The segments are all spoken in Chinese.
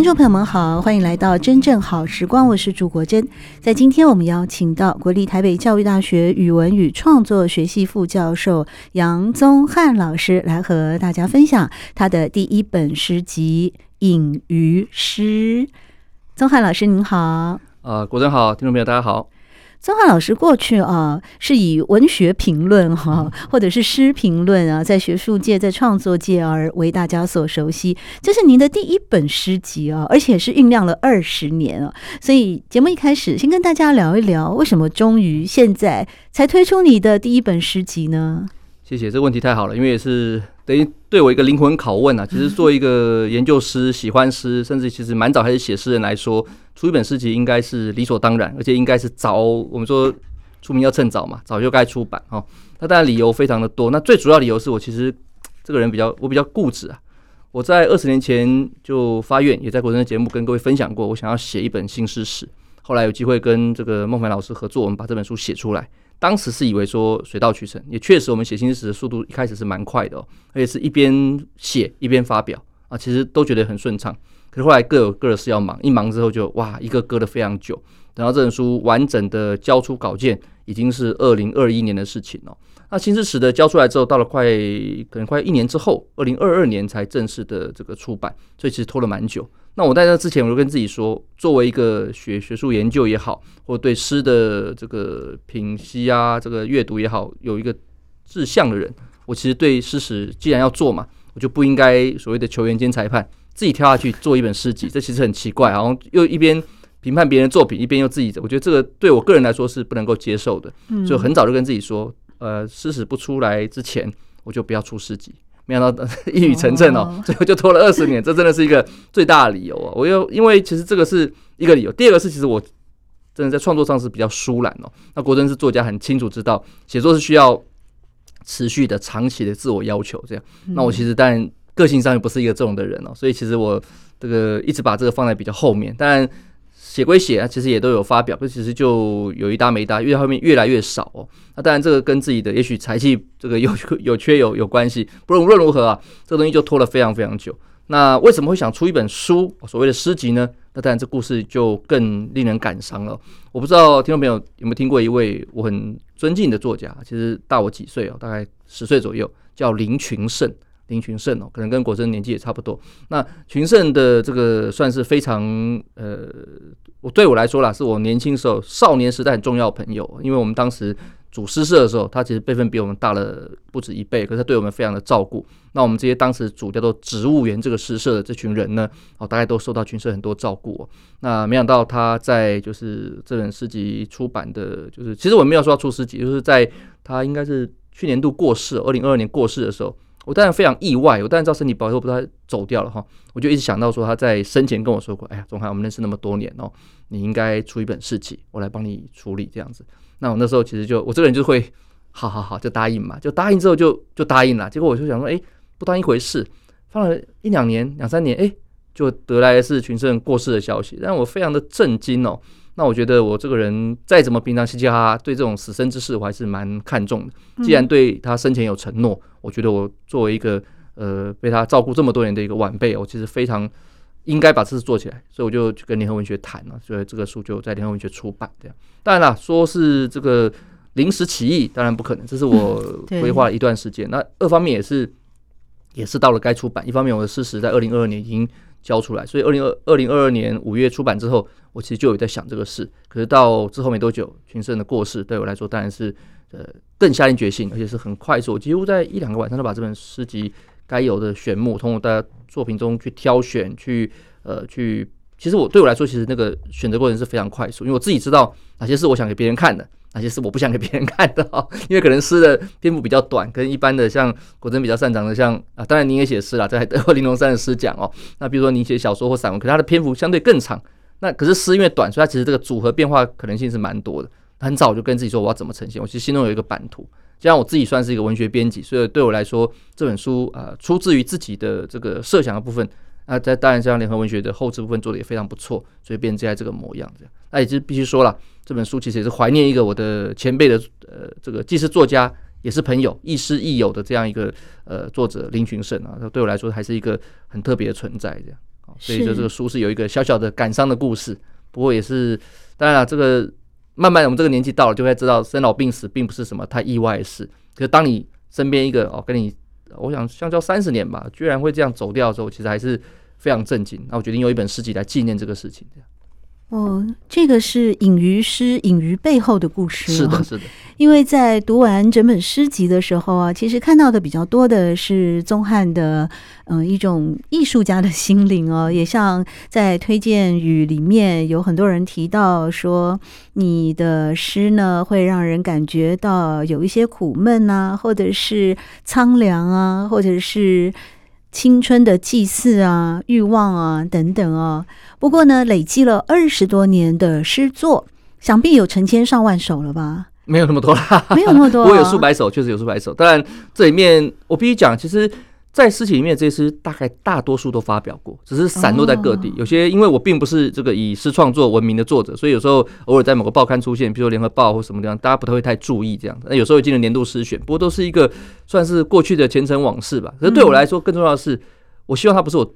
听众朋友们好，欢迎来到真正好时光，我是朱国珍。在今天，我们邀请到国立台北教育大学语文与创作学系副教授杨宗翰老师来和大家分享他的第一本诗集《隐于诗》。宗翰老师您好，呃，国珍好，听众朋友大家好。宗翰老师过去啊，是以文学评论哈，或者是诗评论啊，在学术界、在创作界而为大家所熟悉。这是您的第一本诗集啊，而且是酝酿了二十年啊。所以节目一开始，先跟大家聊一聊，为什么终于现在才推出你的第一本诗集呢？谢谢，这个问题太好了，因为也是等于对我一个灵魂拷问啊。其实作为一个研究师、喜欢诗，甚至其实蛮早开始写诗人来说，出一本诗集应该是理所当然，而且应该是早。我们说出名要趁早嘛，早就该出版哦。那当然理由非常的多，那最主要理由是我其实这个人比较我比较固执啊。我在二十年前就发愿，也在国珍的节目跟各位分享过，我想要写一本新诗史。后来有机会跟这个孟凡老师合作，我们把这本书写出来。当时是以为说水到渠成，也确实我们写新诗史的速度一开始是蛮快的哦，而且是一边写一边发表啊，其实都觉得很顺畅。可是后来各有各的事要忙，一忙之后就哇，一个搁的非常久。等到这本书完整的交出稿件，已经是二零二一年的事情哦。那新诗史的交出来之后，到了快可能快一年之后，二零二二年才正式的这个出版，所以其实拖了蛮久。那我在那之前，我就跟自己说，作为一个学学术研究也好，或对诗的这个品析啊，这个阅读也好，有一个志向的人，我其实对诗史既然要做嘛，我就不应该所谓的球员兼裁判，自己跳下去做一本诗集，这其实很奇怪，然后又一边评判别人作品，一边又自己，我觉得这个对我个人来说是不能够接受的，所以很早就跟自己说，呃，诗史不出来之前，我就不要出诗集。没想到 一语成谶哦，最后就拖了二十年，这真的是一个最大的理由哦。我又因为其实这个是一个理由，第二个是其实我真的在创作上是比较疏懒哦。那国珍是作家，很清楚知道写作是需要持续的、长期的自我要求这样。那我其实当然个性上又不是一个这种的人哦，所以其实我这个一直把这个放在比较后面，当然。写归写啊，其实也都有发表，可其实就有一搭没搭，越后面越来越少哦。那当然，这个跟自己的也许才气这个有有缺有有关系。不论无论如何啊，这个东西就拖了非常非常久。那为什么会想出一本书，所谓的诗集呢？那当然，这故事就更令人感伤了。我不知道听众朋友有没有听过一位我很尊敬的作家，其实大我几岁哦，大概十岁左右，叫林群胜。林群胜哦，可能跟国珍年纪也差不多。那群胜的这个算是非常呃，我对我来说啦，是我年轻时候少年时代很重要的朋友。因为我们当时组诗社的时候，他其实辈分比我们大了不止一辈，可是他对我们非常的照顾。那我们这些当时组叫做植物园这个诗社的这群人呢，哦，大概都受到群胜很多照顾。那没想到他在就是这本诗集出版的，就是其实我没有说要出诗集，就是在他应该是去年度过世，二零二二年过世的时候。我当然非常意外，我当然知道身体不好，不知道他走掉了哈。我就一直想到说他在生前跟我说过：“哎呀，宗翰，我们认识那么多年哦，你应该出一本诗集，我来帮你处理这样子。”那我那时候其实就我这个人就会，好好好，就答应嘛，就答应之后就就答应了。结果我就想说，哎，不当一回事，放了一两年、两三年，哎，就得来的是群胜过世的消息，让我非常的震惊哦。那我觉得我这个人再怎么平常嘻嘻哈哈，对这种死生之事我还是蛮看重的。既然对他生前有承诺，我觉得我作为一个呃被他照顾这么多年的一个晚辈，我其实非常应该把这事做起来。所以我就去跟联合文学谈了，所以这个书就在联合文学出版。这样，当然了，说是这个临时起意，当然不可能，这是我规划了一段时间。那二方面也是也是到了该出版，一方面我的事实在二零二二年已经交出来，所以二零二二零二二年五月出版之后。我其实就有在想这个事，可是到之后没多久，群生的过世对我来说当然是呃更下定决心，而且是很快速，我几乎在一两个晚上就把这本诗集该有的选目，通过大家作品中去挑选，去呃去，其实我对我来说，其实那个选择过程是非常快速，因为我自己知道哪些是我想给别人看的，哪些是我不想给别人看的哦，因为可能诗的篇幅比较短，跟一般的像果真比较擅长的像啊，当然您也写诗了，在得过林荣三的诗奖哦。那比如说您写小说或散文，可是它的篇幅相对更长。那可是诗因为短，所以它其实这个组合变化可能性是蛮多的。很早就跟自己说我要怎么呈现，我其实心中有一个版图。就像我自己算是一个文学编辑，所以对我来说这本书啊、出自于自己的这个设想的部分。那在当然，像联合文学的后置部分做的也非常不错，所以变成现在这个模样这样。那也是必须说了，这本书其实也是怀念一个我的前辈的呃，这个既是作家也是朋友，亦师亦友的这样一个呃作者林群胜啊。对我来说还是一个很特别的存在这样。所以说这个书是有一个小小的感伤的故事，不过也是当然了，这个慢慢我们这个年纪到了，就会知道生老病死并不是什么太意外的事。可是当你身边一个哦跟你，我想相交三十年吧，居然会这样走掉的时候，其实还是。非常震惊，那我决定用一本诗集来纪念这个事情。哦，这个是隐于诗、隐于背后的故事。是的，是的。因为在读完整本诗集的时候啊，其实看到的比较多的是宗翰的嗯一种艺术家的心灵哦。也像在推荐语里面有很多人提到说，你的诗呢会让人感觉到有一些苦闷啊，或者是苍凉啊，或者是。青春的祭祀啊，欲望啊，等等啊。不过呢，累积了二十多年的诗作，想必有成千上万首了吧？没有那么多啦，没有那么多。我有数百首，确实有数百首。当然，这里面我必须讲，其实。在诗集里面，这些诗大概大多数都发表过，只是散落在各地。有些因为我并不是这个以诗创作闻名的作者，所以有时候偶尔在某个报刊出现，比如说《联合报》或什么地方，大家不太会太注意这样。那有时候进了年度诗选，不过都是一个算是过去的前尘往事吧。可是对我来说，更重要的是，我希望它不是我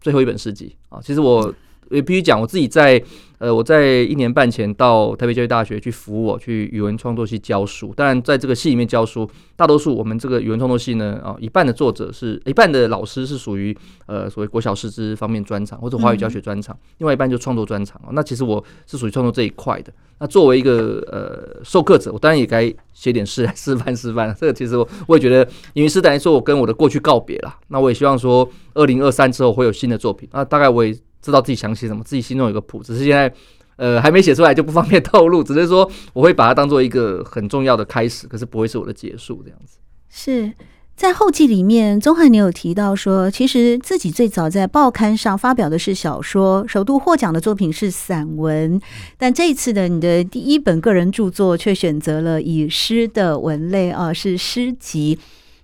最后一本诗集啊。其实我。也必须讲，我自己在呃，我在一年半前到台北教育大学去服务，我去语文创作系教书。当然，在这个系里面教书，大多数我们这个语文创作系呢，啊，一半的作者是一半的老师是属于呃所谓国小师资方面专长或者华语教学专长，另外一半就创作专长。那其实我是属于创作这一块的。那作为一个呃授课者，我当然也该写点诗来 示范示范。这个其实我我也觉得，因为是等于说我跟我的过去告别了。那我也希望说，二零二三之后会有新的作品。那大概我也。知道自己想写什么，自己心中有个谱，只是现在呃还没写出来，就不方便透露。只是说我会把它当做一个很重要的开始，可是不会是我的结束这样子。是在后记里面，宗翰你有提到说，其实自己最早在报刊上发表的是小说，首度获奖的作品是散文，但这一次的你的第一本个人著作却选择了以诗的文类啊，是诗集。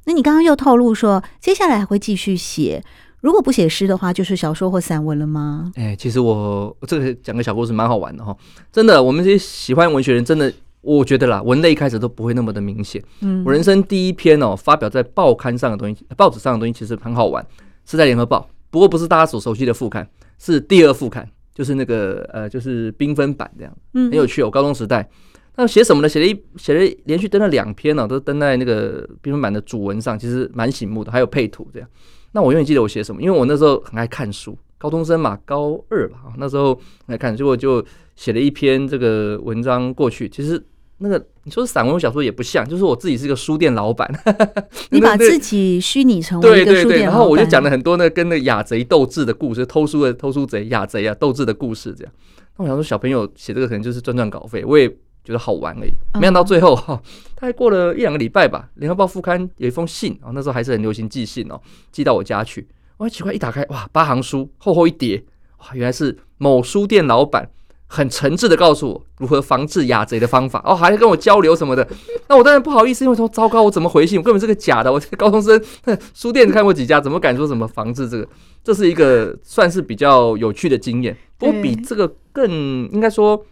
那你刚刚又透露说，接下来还会继续写。如果不写诗的话，就是小说或散文了吗？哎、欸，其实我这个讲个小故事，蛮好玩的哈。真的，我们这些喜欢文学人，真的，我觉得啦，文类一开始都不会那么的明显。嗯，我人生第一篇哦，发表在报刊上的东西，报纸上的东西，其实很好玩，是在联合报。不过不是大家所熟悉的副刊，是第二副刊，就是那个呃，就是缤纷版这样，嗯，很有趣。我高中时代，那写什么呢？写了一写了连续登了两篇呢，都登在那个缤纷版的主文上，其实蛮醒目的，还有配图这样。那我永远记得我写什么，因为我那时候很爱看书，高中生嘛，高二吧，那时候来看，结果就写了一篇这个文章过去。其实那个你说是散文小说也不像，就是我自己是一个书店老板，你把自己虚拟成为一个书店老板，然后我就讲了很多那跟那雅贼斗智的故事，偷书的偷书贼、雅贼啊斗智的故事这样。那我想说小朋友写这个可能就是赚赚稿费，我也。觉得好玩而已，没想到最后哈，大概过了一两个礼拜吧，《联合报》副刊有一封信啊，那时候还是很流行寄信哦，寄到我家去。我奇怪，一打开哇，八行书，厚厚一叠，哇，原来是某书店老板很诚挚的告诉我如何防治雅贼的方法哦，还在跟我交流什么的。那我当然不好意思，因为说糟糕，我怎么回信？我根本是个假的，我这个高中生，书店看过几家，怎么敢说什么防治这个？这是一个算是比较有趣的经验，不过比这个更应该说。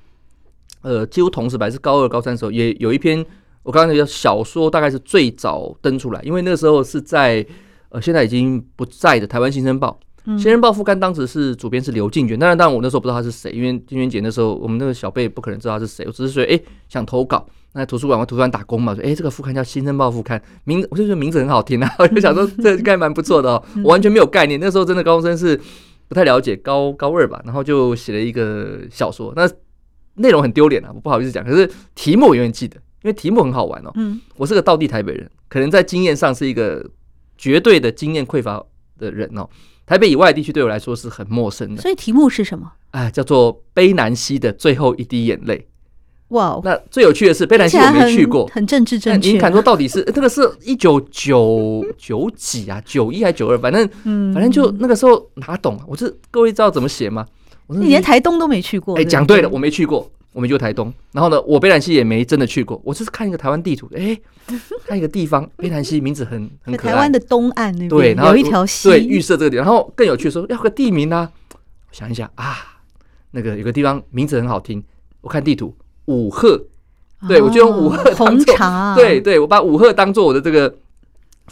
呃，几乎同时吧，是高二、高三的时候，也有一篇我刚刚那个小说，大概是最早登出来，因为那个时候是在呃，现在已经不在的《台湾新生报》。嗯，《新生报》副刊当时是主编是刘静娟，当然，当然我那时候不知道他是谁，因为静娟姐那时候我们那个小辈不可能知道他是谁，我只是说，哎、欸，想投稿，那图书馆或图书馆打工嘛，说，哎、欸，这个副刊叫《新生报》副刊，名我就觉得名字很好听啊，我就想说 这应该蛮不错的哦，我完全没有概念，那时候真的高中生是不太了解，高高二吧，然后就写了一个小说，那。内容很丢脸啊，我不好意思讲。可是题目我永远记得，因为题目很好玩哦。嗯，我是个道地台北人，可能在经验上是一个绝对的经验匮乏的人哦。台北以外的地区对我来说是很陌生的。所以题目是什么？哎，叫做《卑南溪的最后一滴眼泪》。哇，那最有趣的是卑南溪我没去过，很政治正确。你敢说到底是这个是一九九九几啊？九一还九二？反正反正就那个时候哪懂啊？我是各位知道怎么写吗？你连台东都没去过？哎，讲对了，我没去过，我没去过台东。然后呢，我卑南溪也没真的去过，我就是看一个台湾地图，哎，看一个地方，卑南溪名字很 很可爱。台湾的东岸那边对，然后有一条溪，对，预设这个地方。然后更有趣的说要个地名啊，我想一想啊，那个有个地方名字很好听，我看地图。五鹤，对，我就用五鹤当做，对对，我把五鹤当做我的这个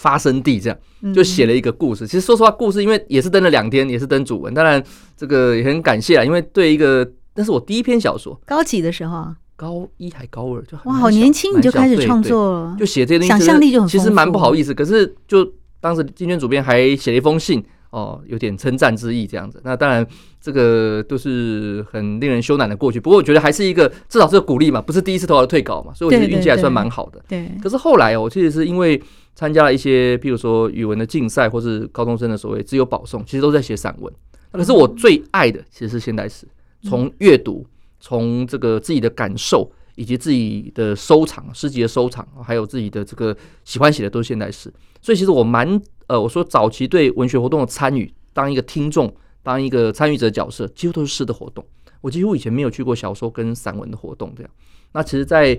发生地，这样就写了一个故事。其实说实话，故事因为也是登了两天，也是登主文，当然这个也很感谢啊，因为对一个那是我第一篇小说，高几的时候啊，高一还高二就哇，好年轻你就开始创作了，就写这些东西，想象力就很。其实蛮不好意思，可是就当时金娟主编还写了一封信。哦，有点称赞之意这样子。那当然，这个都是很令人羞赧的过去。不过我觉得还是一个，至少是个鼓励嘛，不是第一次投稿退稿嘛，所以我觉得运气还算蛮好的。对。可是后来哦，我其实是因为参加了一些，譬如说语文的竞赛，或是高中生的所谓自由保送，其实都在写散文。可是我最爱的其实是现代诗，从阅读，从这个自己的感受，以及自己的收藏诗集的收藏，还有自己的这个喜欢写的都是现代诗。所以其实我蛮。呃，我说早期对文学活动的参与，当一个听众，当一个参与者角色，几乎都是诗的活动。我几乎以前没有去过小说跟散文的活动，这样。那其实，在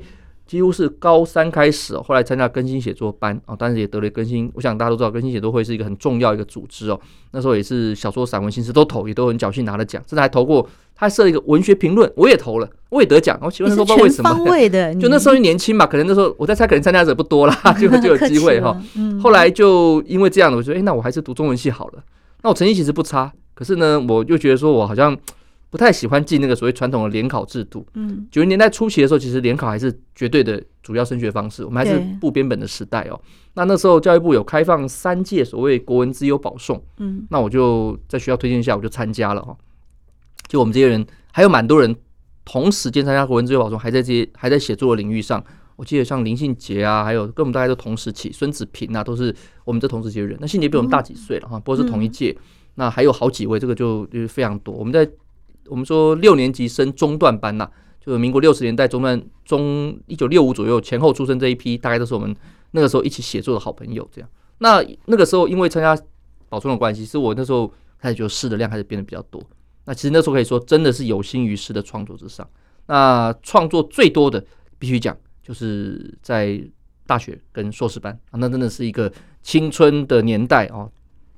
几乎是高三开始，后来参加更新写作班啊，当时也得了更新。我想大家都知道，更新写作会是一个很重要一个组织哦。那时候也是小说、散文、新诗都投，也都很侥幸拿了奖，甚至还投过。他设了一个文学评论，我也投了，我也得奖。我请问说，不知道为什么？方位的，就那时候年轻嘛，可能那时候我在猜，可能参加者不多啦，就就有机会哈。后来就因为这样的，我觉得，哎，那我还是读中文系好了。那我成绩其实不差，可是呢，我又觉得说我好像。不太喜欢进那个所谓传统的联考制度。嗯，九十年代初期的时候，其实联考还是绝对的主要升学方式。我们还是部编本的时代哦。那那时候教育部有开放三届所谓国文资优保送。嗯，那我就在学校推荐下，我就参加了哈。就我们这些人，还有蛮多人同时间参加国文资优保送，还在这些还在写作的领域上。我记得像林信杰啊，还有跟我们大家都同时期，孙子平啊，都是我们这同时期的人。那信杰比我们大几岁了哈，不过是同一届。那还有好几位，这个就就是非常多。我们在。我们说六年级升中段班呐、就是民国六十年代中段中一九六五左右前后出生这一批，大概都是我们那个时候一起写作的好朋友。这样，那那个时候因为参加保送的关系，是我那时候开始觉得诗的量开始变得比较多。那其实那时候可以说真的是有心于诗的创作之上。那创作最多的必须讲，就是在大学跟硕士班啊，那真的是一个青春的年代哦。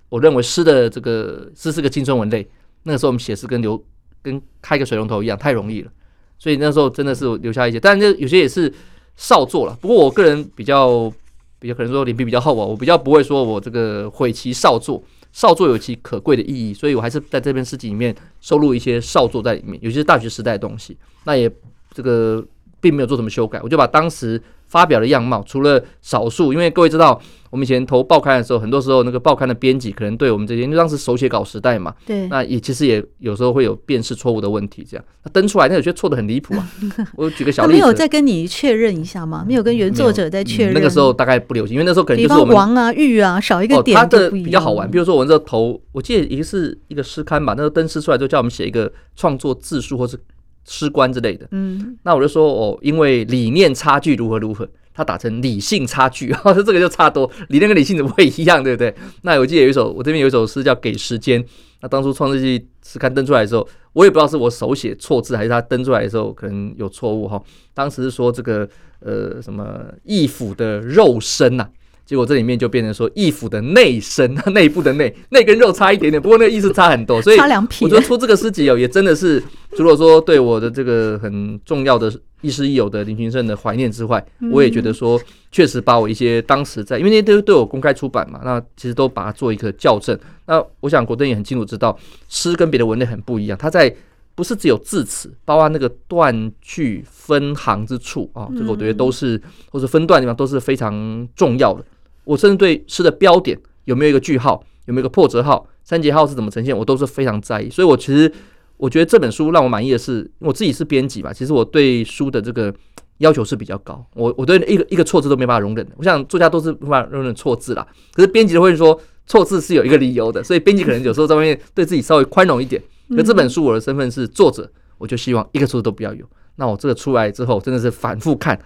我认为诗的这个诗是个青春文类。那个时候我们写诗跟流。跟开个水龙头一样，太容易了，所以那时候真的是留下一些，但是有些也是少作了。不过我个人比较比较可能说脸皮比较厚啊，我比较不会说我这个悔其少作，少作有其可贵的意义，所以我还是在这篇诗集里面收录一些少作在里面，尤其是大学时代的东西，那也这个并没有做什么修改，我就把当时。发表的样貌，除了少数，因为各位知道，我们以前投报刊的时候，很多时候那个报刊的编辑可能对我们这些，因为当时手写稿时代嘛，对，那也其实也有时候会有辨识错误的问题，这样，那登出来，那有些错的很离谱啊。我举个小例子，没有再跟你确认一下吗？没有跟原作者再确认、嗯？那个时候大概不流行，因为那时候可能就是我们王啊玉啊少一个点、哦，他的比较好玩。比如说我那时候投，我记得一个是一个诗刊吧，那时候登诗出来之后叫我们写一个创作字数或是诗观之类的，嗯，那我就说哦，因为理念差距如何如何。他打成理性差距，哈，这个就差多，理念跟理性怎么会一样，对不对？那我记得有一首，我这边有一首诗叫《给时间》。那当初创世纪是刊登出来的时候，我也不知道是我手写错字，还是他登出来的时候可能有错误，哈。当时是说这个呃什么义府的肉身呐、啊。结果这里面就变成说义府的内身，内部的内，内跟肉差一点点，不过那个意思差很多，所以我觉得出这个诗集哦，也真的是除了说对我的这个很重要的亦师亦友的林群胜的怀念之外，我也觉得说确实把我一些当时在，因为那些都都有公开出版嘛，那其实都把它做一个校正。那我想国登也很清楚知道，诗跟别的文类很不一样，它在不是只有字词，包括那个断句分行之处啊，这个我觉得都是或者分段地方都是非常重要的。我甚至对诗的标点有没有一个句号，有没有一个破折号、三节号是怎么呈现，我都是非常在意。所以，我其实我觉得这本书让我满意的是，我自己是编辑嘛，其实我对书的这个要求是比较高。我我对一个一个错字都没办法容忍的。我想作家都是无法容忍错字啦，可是编辑会说错字是有一个理由的，所以编辑可能有时候在外面对自己稍微宽容一点。可这本书我的身份是作者，我就希望一个错字都不要有。那我这个出来之后，真的是反复看，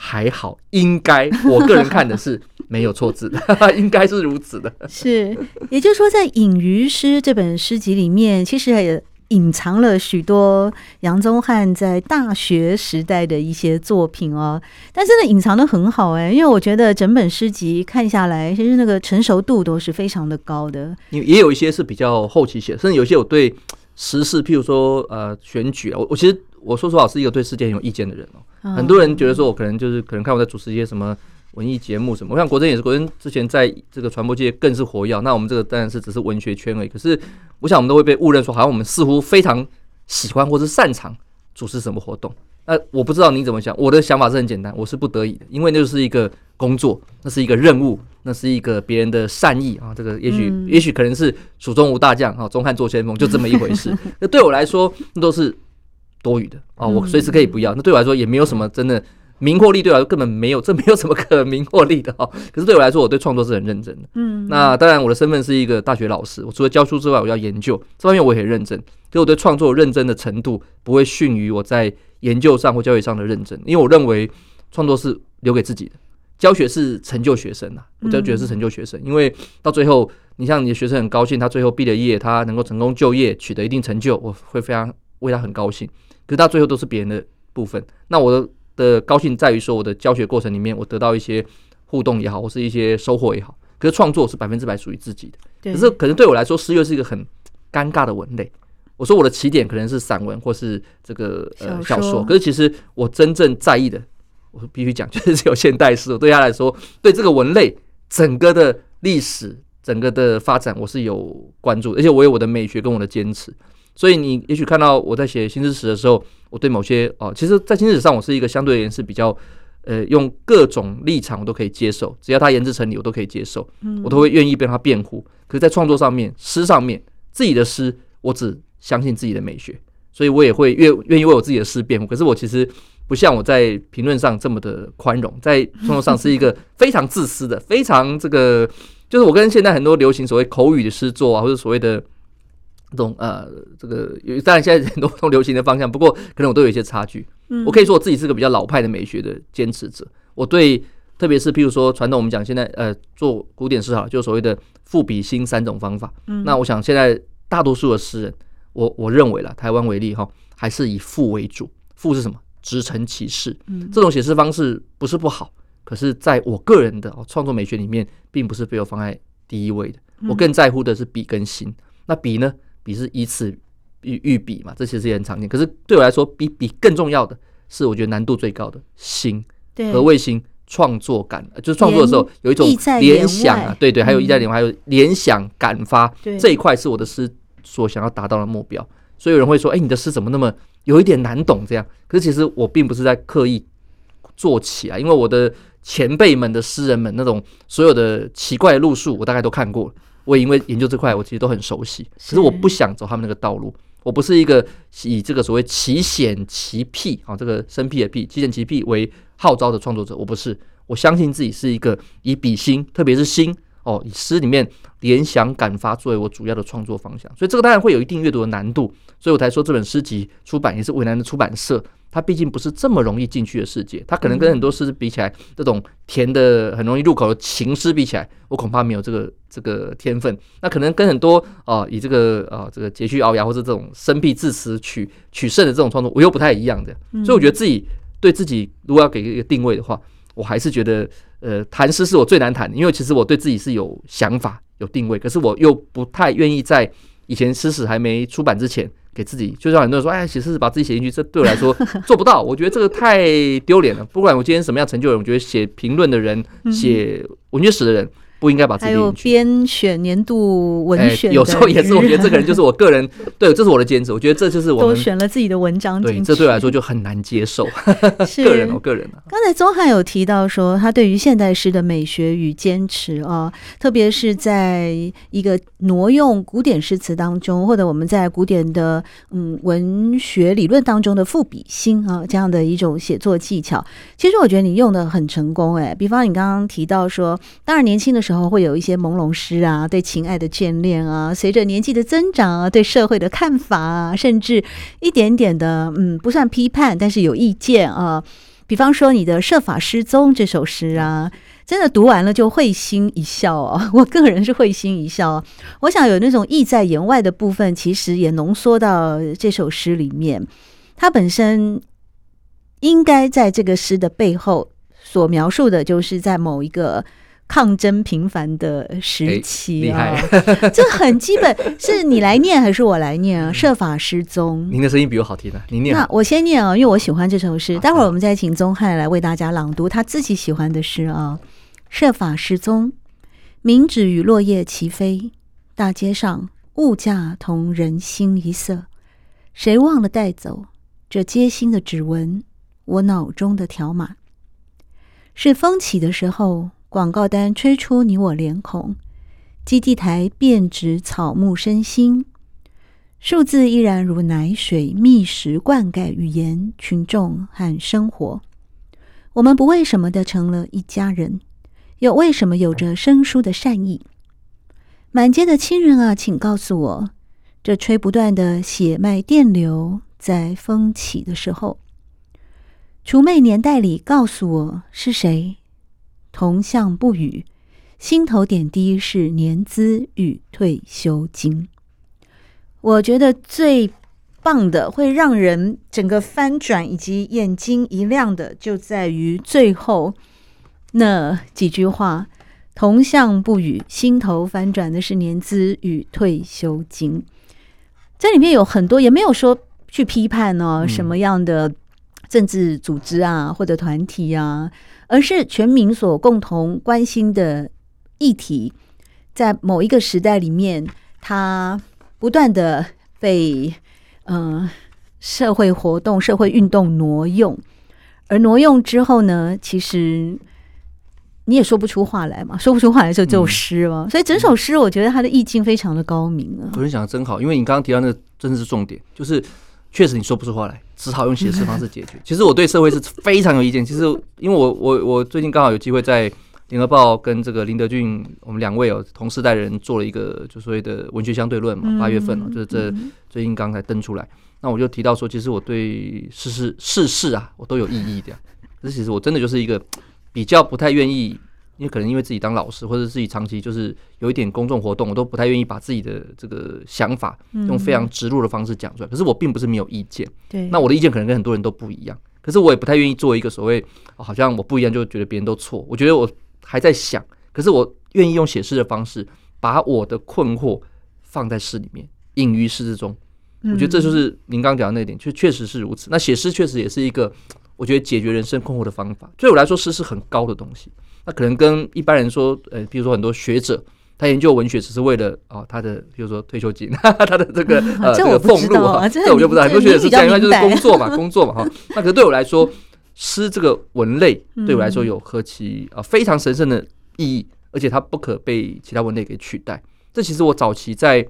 还好，应该我个人看的是没有错字的，应该是如此的。是，也就是说，在《隐于诗》这本诗集里面，其实也隐藏了许多杨宗翰在大学时代的一些作品哦。但真的隐藏的很好哎，因为我觉得整本诗集看下来，其实那个成熟度都是非常的高的。也也有一些是比较后期写，甚至有些我对时事，譬如说呃选举啊，我我其实。我说实话，我是一个对世界很有意见的人哦。很多人觉得说，我可能就是可能看我在主持一些什么文艺节目什么。我想国珍也是，国珍之前在这个传播界更是活跃。那我们这个当然是只是文学圈而已。可是我想我们都会被误认说，好像我们似乎非常喜欢或是擅长主持什么活动。那我不知道你怎么想。我的想法是很简单，我是不得已的，因为那就是一个工作，那是一个任务，那是一个别人的善意啊。这个也许也许可能是蜀中无大将啊，中汉做先锋，就这么一回事。那对我来说，那都是。多余的啊，我随时可以不要。那对我来说也没有什么真的名或利，对我来说根本没有，这没有什么可名或利的哈。可是对我来说，我对创作是很认真的。嗯，那当然我的身份是一个大学老师，我除了教书之外，我要研究这方面我也很认真。所以我对创作认真的程度不会逊于我在研究上或教育上的认真，因为我认为创作是留给自己的，教学是成就学生呐。我教学是成就学生，因为到最后，你像你的学生很高兴，他最后毕了业，他能够成功就业，取得一定成就，我会非常为他很高兴。可是到最后都是别人的部分，那我的的高兴在于说，我的教学过程里面，我得到一些互动也好，或是一些收获也好。可是创作是百分之百属于自己的，可是可能对我来说，诗又是一个很尴尬的文类。我说我的起点可能是散文或是这个呃小说，可是其实我真正在意的，我必须讲就是有现代诗。我对他来说，对这个文类整个的历史、整个的发展，我是有关注，而且我有我的美学跟我的坚持。所以你也许看到我在写新知识的时候，我对某些哦，其实，在新知识上，我是一个相对而言是比较，呃，用各种立场我都可以接受，只要他言之成理，我都可以接受，我都会愿意为他辩护。可是，在创作上面，诗上面，自己的诗，我只相信自己的美学，所以我也会愿愿意为我自己的诗辩护。可是，我其实不像我在评论上这么的宽容，在创作上是一个非常自私的，非常这个，就是我跟现在很多流行所谓口语的诗作啊，或者所谓的。这种呃，这个有当然现在很多 不同流行的方向，不过可能我都有一些差距。嗯，我可以说我自己是个比较老派的美学的坚持者。我对特别是譬如说传统，我们讲现在呃做古典诗哈，就所谓的赋比兴三种方法。嗯，那我想现在大多数的诗人，我我认为啦，台湾为例哈，还是以赋为主。赋是什么？直陈其事。嗯，这种写诗方式不是不好，可是在我个人的创作美学里面，并不是被我放在第一位的。我更在乎的是笔跟兴。那笔呢？笔是以此喻喻笔嘛，这其实也很常见。可是对我来说，比比更重要的是，我觉得难度最高的心。何谓心？创作感，就是创作的时候有一种联想啊，对对，还有意在联外，还有联想感发这一块是我的诗所想要达到的目标。所以有人会说：“哎，你的诗怎么那么有一点难懂？”这样，可是其实我并不是在刻意做起来，因为我的前辈们的诗人们那种所有的奇怪的路数，我大概都看过了。我因为研究这块，我其实都很熟悉。可是我不想走他们那个道路。我不是一个以这个所谓奇险奇僻啊，这个生僻的僻，奇险奇僻为号召的创作者。我不是，我相信自己是一个以笔心，特别是兴哦，以诗里面联想感发作为我主要的创作方向。所以这个当然会有一定阅读的难度。所以我才说这本诗集出版也是为难的出版社。它毕竟不是这么容易进去的世界，它可能跟很多诗比起来，这种甜的很容易入口的情诗比起来，我恐怕没有这个这个天分。那可能跟很多啊、呃，以这个啊、呃、这个佶屈聱牙或者这种生僻字词取取胜的这种创作，我又不太一样的。所以我觉得自己对自己如果要给一个定位的话，我还是觉得呃，谈诗是我最难谈的，因为其实我对自己是有想法、有定位，可是我又不太愿意在以前诗史还没出版之前。给自己，就像很多人说，哎，写诗是把自己写进去，这对我来说 做不到。我觉得这个太丢脸了。不管我今天什么样成就人，我觉得写评论的人、写文学史的人。不应该把自己还有编选年度文选、欸，有时候也是。我觉得这个人就是我个人，对，这是我的坚持。我觉得这就是我们都选了自己的文章，对，这对我来说就很难接受。是 个人，我个人啊。刚才宗翰有提到说，他对于现代诗的美学与坚持啊，特别是在一个挪用古典诗词当中，或者我们在古典的嗯文学理论当中的赋比兴啊这样的一种写作技巧。其实我觉得你用的很成功哎、欸。比方你刚刚提到说，当然年轻的时时候会有一些朦胧诗啊，对情爱的眷恋啊，随着年纪的增长啊，对社会的看法啊，甚至一点点的嗯，不算批判，但是有意见啊。比方说你的《设法失踪》这首诗啊，真的读完了就会心一笑哦。我个人是会心一笑。我想有那种意在言外的部分，其实也浓缩到这首诗里面。它本身应该在这个诗的背后所描述的，就是在某一个。抗争频繁的时期啊，欸、这很基本，是你来念还是我来念啊？设法失踪，您的声音比我好听啊，您念。那我先念啊，因为我喜欢这首诗。待会儿我们再请宗翰来为大家朗读他自己喜欢的诗啊。设法失踪，冥纸与落叶齐飞，大街上物价同人心一色，谁忘了带走这街心的指纹？我脑中的条码，是风起的时候。广告单吹出你我脸孔，基地台变植草木生心，数字依然如奶水觅食灌溉语言群众和生活。我们不为什么的成了一家人，又为什么有着生疏的善意？满街的亲人啊，请告诉我，这吹不断的血脉电流，在风起的时候，除魅年代里，告诉我是谁？同向不语，心头点滴是年资与退休金。我觉得最棒的，会让人整个翻转以及眼睛一亮的，就在于最后那几句话：同向不语，心头翻转的是年资与退休金。这里面有很多，也没有说去批判呢、哦嗯、什么样的政治组织啊或者团体啊。而是全民所共同关心的议题，在某一个时代里面，它不断的被嗯、呃、社会活动、社会运动挪用，而挪用之后呢，其实你也说不出话来嘛，说不出话来就就诗嘛。嗯、所以整首诗，我觉得它的意境非常的高明啊。我觉得讲的真好，因为你刚刚提到那个真的是重点，就是。确实你说不出话来，只好用写诗方式解决。其实我对社会是非常有意见。其实因为我我我最近刚好有机会在联合报跟这个林德俊我们两位哦同时代人做了一个就所谓的文学相对论嘛，八月份哦，就是这最近刚才登出来。那我就提到说，其实我对世事世事啊，我都有异议的。可是其实我真的就是一个比较不太愿意。因为可能因为自己当老师，或者自己长期就是有一点公众活动，我都不太愿意把自己的这个想法用非常直入的方式讲出来。可是我并不是没有意见，对，那我的意见可能跟很多人都不一样。可是我也不太愿意做一个所谓好像我不一样就觉得别人都错。我觉得我还在想，可是我愿意用写诗的方式把我的困惑放在诗里面，隐于诗之中。我觉得这就是您刚刚讲的那点，确确实是如此。那写诗确实也是一个我觉得解决人生困惑的方法。对我来说，诗是很高的东西。那可能跟一般人说，呃，比如说很多学者，他研究文学只是为了啊、哦，他的比如说退休金，他的这个呃这个俸禄啊，这我就不知道。很多学者是这样，因为就是工作嘛，工作嘛哈。那可是对我来说，诗这个文类对我来说有何其啊非常神圣的意义，而且它不可被其他文类给取代。这其实我早期在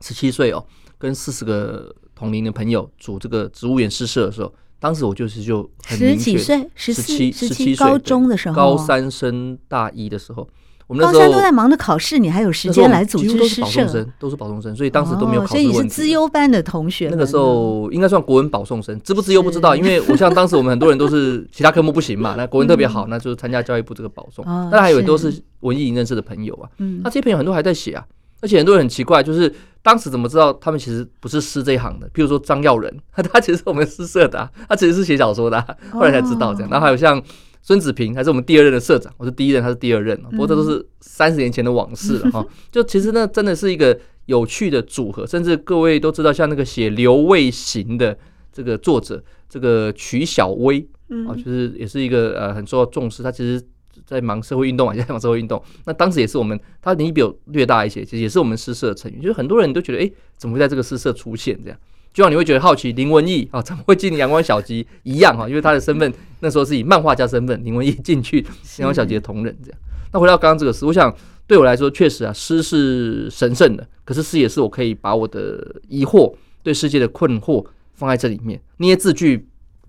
十七岁哦，跟四十个同龄的朋友组这个植物园诗社的时候。当时我就是就很十几岁，十七十七岁，高中的时候，高三升大一的时候，我们那时候高三都在忙着考试，你还有时间来组织诗社？都是保送生，所以当时都没有考试问题。所以你是资优班的同学。那个时候应该算国文保送生，资不资优不知道，因为我像当时我们很多人都是其他科目不行嘛，那国文特别好，那就参加教育部这个保送。当然还有都是文艺营认识的朋友啊，那这些朋友很多还在写啊。而且很多人很奇怪，就是当时怎么知道他们其实不是诗这一行的？譬如说张耀仁，他其实是我们诗社的，他其实是写小说的，后来才知道这样。然后还有像孙子平，还是我们第二任的社长，我是第一任，他是第二任。不过这都是三十年前的往事了哈。就其实那真的是一个有趣的组合，甚至各位都知道，像那个写《刘卫行》的这个作者，这个曲晓薇，啊，就是也是一个呃很受到重视。他其实。在忙社会运动啊，在忙社会运动。那当时也是我们，他年纪比我略大一些，其实也是我们诗社的成员。就是很多人都觉得，哎、欸，怎么会在这个诗社出现这样？就像你会觉得好奇，林文义啊，怎么会进阳光小集一样哈？因为他的身份那时候是以漫画家身份，林文义进去阳光小集的同仁这样。那回到刚刚这个诗，我想对我来说，确实啊，诗是神圣的，可是诗也是我可以把我的疑惑、对世界的困惑放在这里面，那些字句。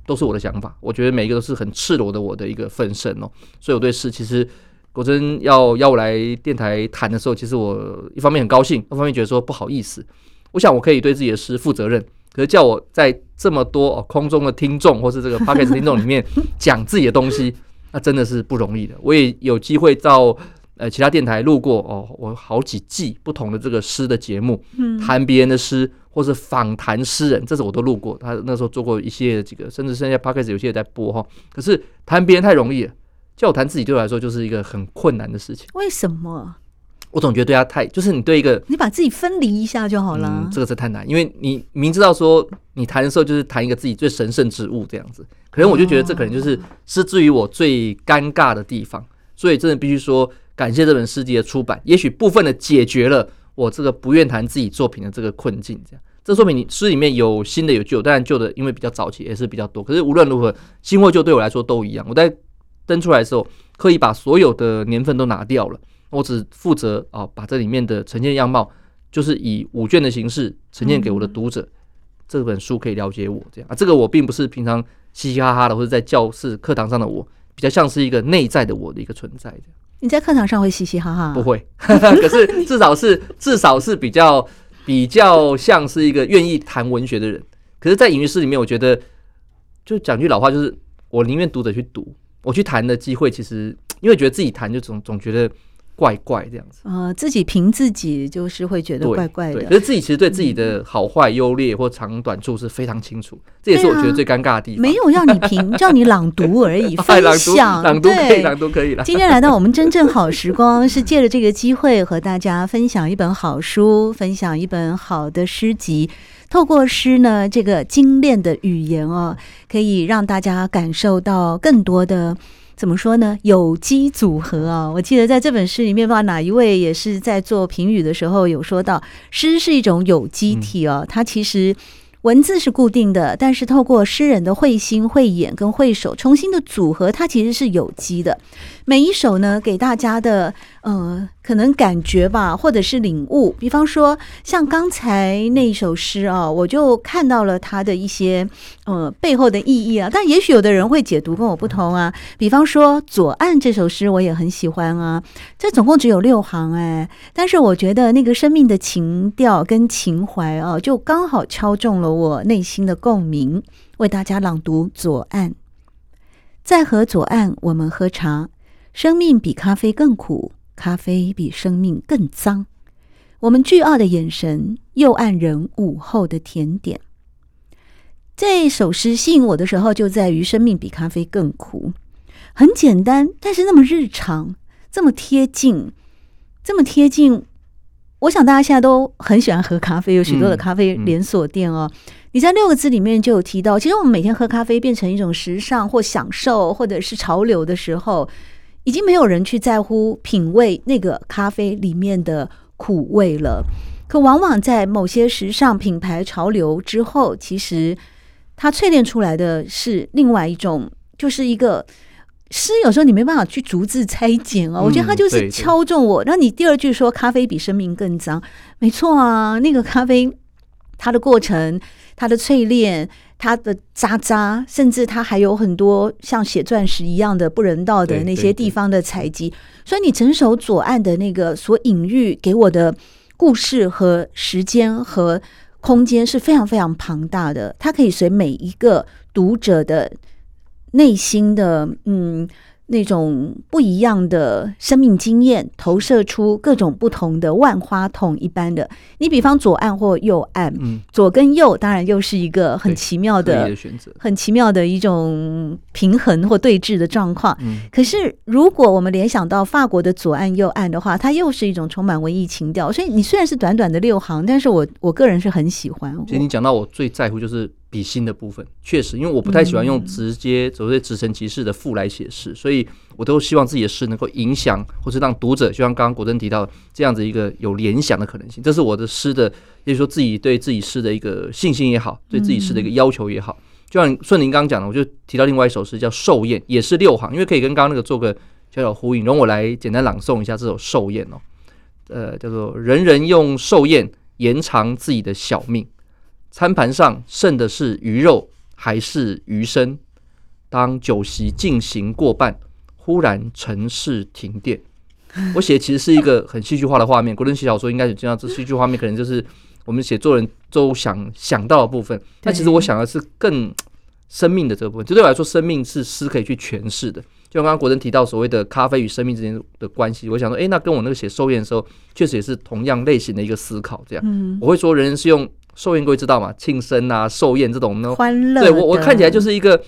都是我的想法，我觉得每一个都是很赤裸的我的一个分身哦，所以我对诗其实果真要邀我来电台谈的时候，其实我一方面很高兴，一方面觉得说不好意思。我想我可以对自己的诗负责任，可是叫我在这么多哦空中的听众或是这个 podcast 听众里面 讲自己的东西，那真的是不容易的。我也有机会到呃其他电台录过哦，我好几季不同的这个诗的节目，谈别人的诗或是访谈诗人，这是我都录过。他那时候做过一系列的几个，甚至现在 podcast 有些也在播哈。可是谈别人太容易了。叫我谈自己，对我来说就是一个很困难的事情。为什么？我总觉得对他太，就是你对一个，你把自己分离一下就好了。嗯，这个是太难，因为你明知道说你谈的时候就是谈一个自己最神圣之物这样子，可能我就觉得这可能就是是至于我最尴尬的地方。所以真的必须说，感谢这本诗集的出版，也许部分的解决了我这个不愿谈自己作品的这个困境。这样，这说明你诗里面有新的有旧，当然旧的因为比较早期也是比较多。可是无论如何，新或旧对我来说都一样。我在。登出来的时候，刻意把所有的年份都拿掉了，我只负责啊，把这里面的呈现样貌，就是以五卷的形式呈现给我的读者。这本书可以了解我这样啊，这个我并不是平常嘻嘻哈哈的，或者在教室课堂上的我，比较像是一个内在的我的一个存在。你在课堂上会嘻嘻哈哈？不会，可是至少是至少是比较比较像是一个愿意谈文学的人。可是，在隐于诗里面，我觉得就讲句老话，就是我宁愿读者去读。我去谈的机会，其实因为觉得自己谈就总总觉得怪怪这样子。呃，自己评自己就是会觉得怪怪的。可是自己其实对自己的好坏、优劣或长短处是非常清楚，这也是我觉得最尴尬的地方。没有要你评，叫你朗读而已，分享。朗读可以，朗读可以了。今天来到我们真正好时光，是借着这个机会和大家分享一本好书，分享一本好的诗集。透过诗呢，这个精炼的语言哦，可以让大家感受到更多的怎么说呢？有机组合啊！我记得在这本诗里面，不知道哪一位也是在做评语的时候有说到，诗是一种有机体哦，它其实。文字是固定的，但是透过诗人的会心、会眼跟会手重新的组合，它其实是有机的。每一首呢，给大家的呃，可能感觉吧，或者是领悟。比方说，像刚才那一首诗啊，我就看到了它的一些呃背后的意义啊。但也许有的人会解读跟我不同啊。比方说《左岸》这首诗，我也很喜欢啊。这总共只有六行哎，但是我觉得那个生命的情调跟情怀啊，就刚好敲中了。我内心的共鸣，为大家朗读左岸。在河左岸，我们喝茶。生命比咖啡更苦，咖啡比生命更脏。我们倨傲的眼神，又暗人午后的甜点。这首诗吸引我的时候，就在于生命比咖啡更苦。很简单，但是那么日常，这么贴近，这么贴近。我想大家现在都很喜欢喝咖啡，有许多的咖啡连锁店哦。你在六个字里面就有提到，其实我们每天喝咖啡变成一种时尚或享受，或者是潮流的时候，已经没有人去在乎品味那个咖啡里面的苦味了。可往往在某些时尚品牌潮流之后，其实它淬炼出来的是另外一种，就是一个。诗有时候你没办法去逐字拆解哦，我觉得它就是敲中我。那你第二句说咖啡比生命更脏，没错啊，那个咖啡它的过程、它的淬炼、它的渣渣，甚至它还有很多像写钻石一样的不人道的那些地方的采集。所以你整首左岸的那个所隐喻给我的故事和时间和空间是非常非常庞大的，它可以随每一个读者的。内心的嗯，那种不一样的生命经验，投射出各种不同的万花筒一般的。你比方左岸或右岸，嗯，左跟右当然又是一个很奇妙的，的选择，很奇妙的一种平衡或对峙的状况。嗯，可是如果我们联想到法国的左岸右岸的话，它又是一种充满文艺情调。所以你虽然是短短的六行，但是我我个人是很喜欢。其实你讲到我最在乎就是。比心的部分，确实，因为我不太喜欢用直接所谓直陈其事的赋来写诗，所以我都希望自己的诗能够影响，或是让读者，就像刚刚国珍提到这样子一个有联想的可能性。这是我的诗的，也就是说自己对自己诗的一个信心也好，对自己诗的一个要求也好。就像顺林刚刚讲的，我就提到另外一首诗叫《寿宴》，也是六行，因为可以跟刚刚那个做个小小呼应。容我来简单朗诵一下这首《寿宴》哦，呃，叫做“人人用寿宴延长自己的小命”。餐盘上剩的是鱼肉还是鱼身？当酒席进行过半，忽然城市停电。我写其实是一个很戏剧化的画面，国人写小说应该是这样，这戏剧画面可能就是我们写作人都想想到的部分。但其实我想的是更生命的这个部分，就对我来说，生命是诗可以去诠释的。就像刚刚国人提到所谓的咖啡与生命之间的关系，我想说，哎，那跟我那个写寿宴的时候，确实也是同样类型的一个思考。这样，我会说，人是用寿宴，各位知道吗？庆生啊，寿宴这种呢，欢乐。对我，我看起来就是一个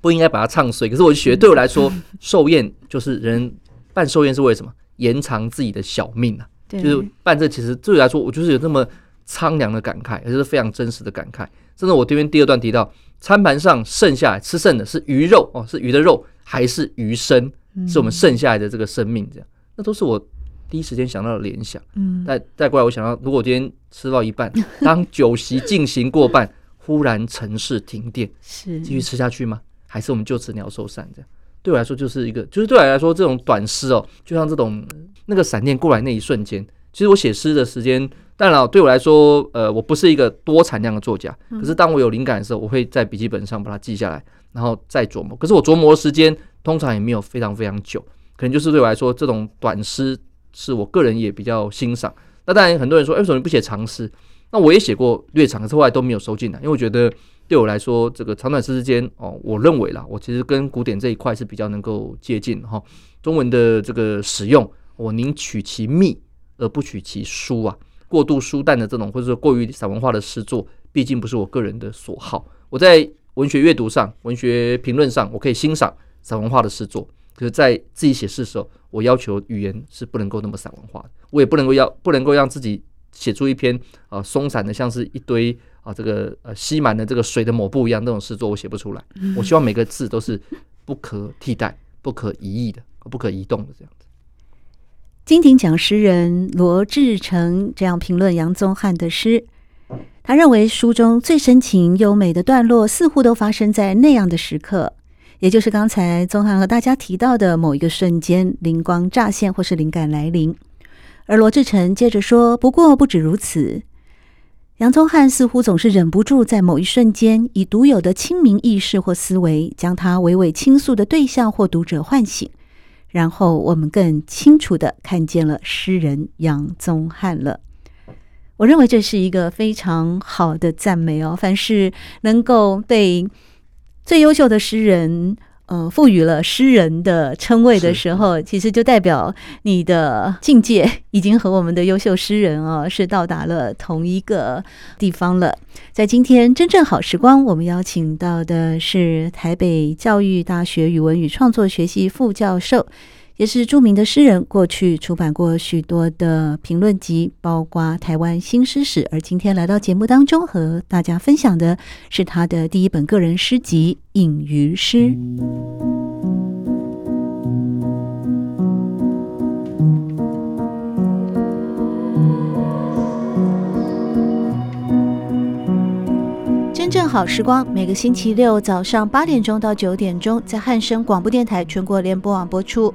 不应该把它唱衰，可是我就觉得，对我来说，寿宴就是人。办寿宴是为什么？延长自己的小命啊！就是办这，其实对我来说，我就是有那么苍凉的感慨，也是非常真实的感慨。甚至我这边第二段提到，餐盘上剩下来吃剩的是鱼肉哦，是鱼的肉，还是鱼身？是我们剩下来的这个生命，这样，那都是我第一时间想到的联想。嗯，再再过来，我想到，如果今天吃到一半，当酒席进行过半，忽然城市停电，是继续吃下去吗？还是我们就此鸟兽散这样？对我来说就是一个，就是对我来说这种短诗哦，就像这种那个闪电过来那一瞬间。其实我写诗的时间，当然对我来说，呃，我不是一个多产量的作家。可是当我有灵感的时候，我会在笔记本上把它记下来，然后再琢磨。可是我琢磨的时间通常也没有非常非常久，可能就是对我来说，这种短诗是我个人也比较欣赏。那当然很多人说，哎，为什么你不写长诗？那我也写过略长，可是后来都没有收进来，因为我觉得。对我来说，这个长短诗之间哦，我认为啦，我其实跟古典这一块是比较能够接近哈。中文的这个使用，我宁取其密而不取其疏啊。过度疏淡的这种，或者说过于散文化的诗作，毕竟不是我个人的所好。我在文学阅读上、文学评论上，我可以欣赏散文化的诗作，可是在自己写诗的时候，我要求语言是不能够那么散文化的，我也不能够要不能够让自己写出一篇啊松散的，像是一堆。啊，这个呃，吸满了这个水的抹布一样，那种诗作我写不出来。我希望每个字都是不可替代、不可移异的、不可移动的这样子。金鼎奖诗人罗志成这样评论杨宗翰的诗，他认为书中最深情优美的段落，似乎都发生在那样的时刻，也就是刚才宗翰和大家提到的某一个瞬间，灵光乍现或是灵感来临。而罗志成接着说：“不过不止如此。”杨宗翰似乎总是忍不住在某一瞬间，以独有的清明意识或思维，将他娓娓倾诉的对象或读者唤醒，然后我们更清楚地看见了诗人杨宗翰了。我认为这是一个非常好的赞美哦，凡是能够被最优秀的诗人。呃，赋予了诗人的称谓的时候，其实就代表你的境界 已经和我们的优秀诗人哦，是到达了同一个地方了。在今天真正好时光，我们邀请到的是台北教育大学语文与创作学系副教授。也是著名的诗人，过去出版过许多的评论集，包括《台湾新诗史》。而今天来到节目当中，和大家分享的是他的第一本个人诗集《隐于诗》。真正好时光，每个星期六早上八点钟到九点钟，在汉声广播电台全国联播网播出。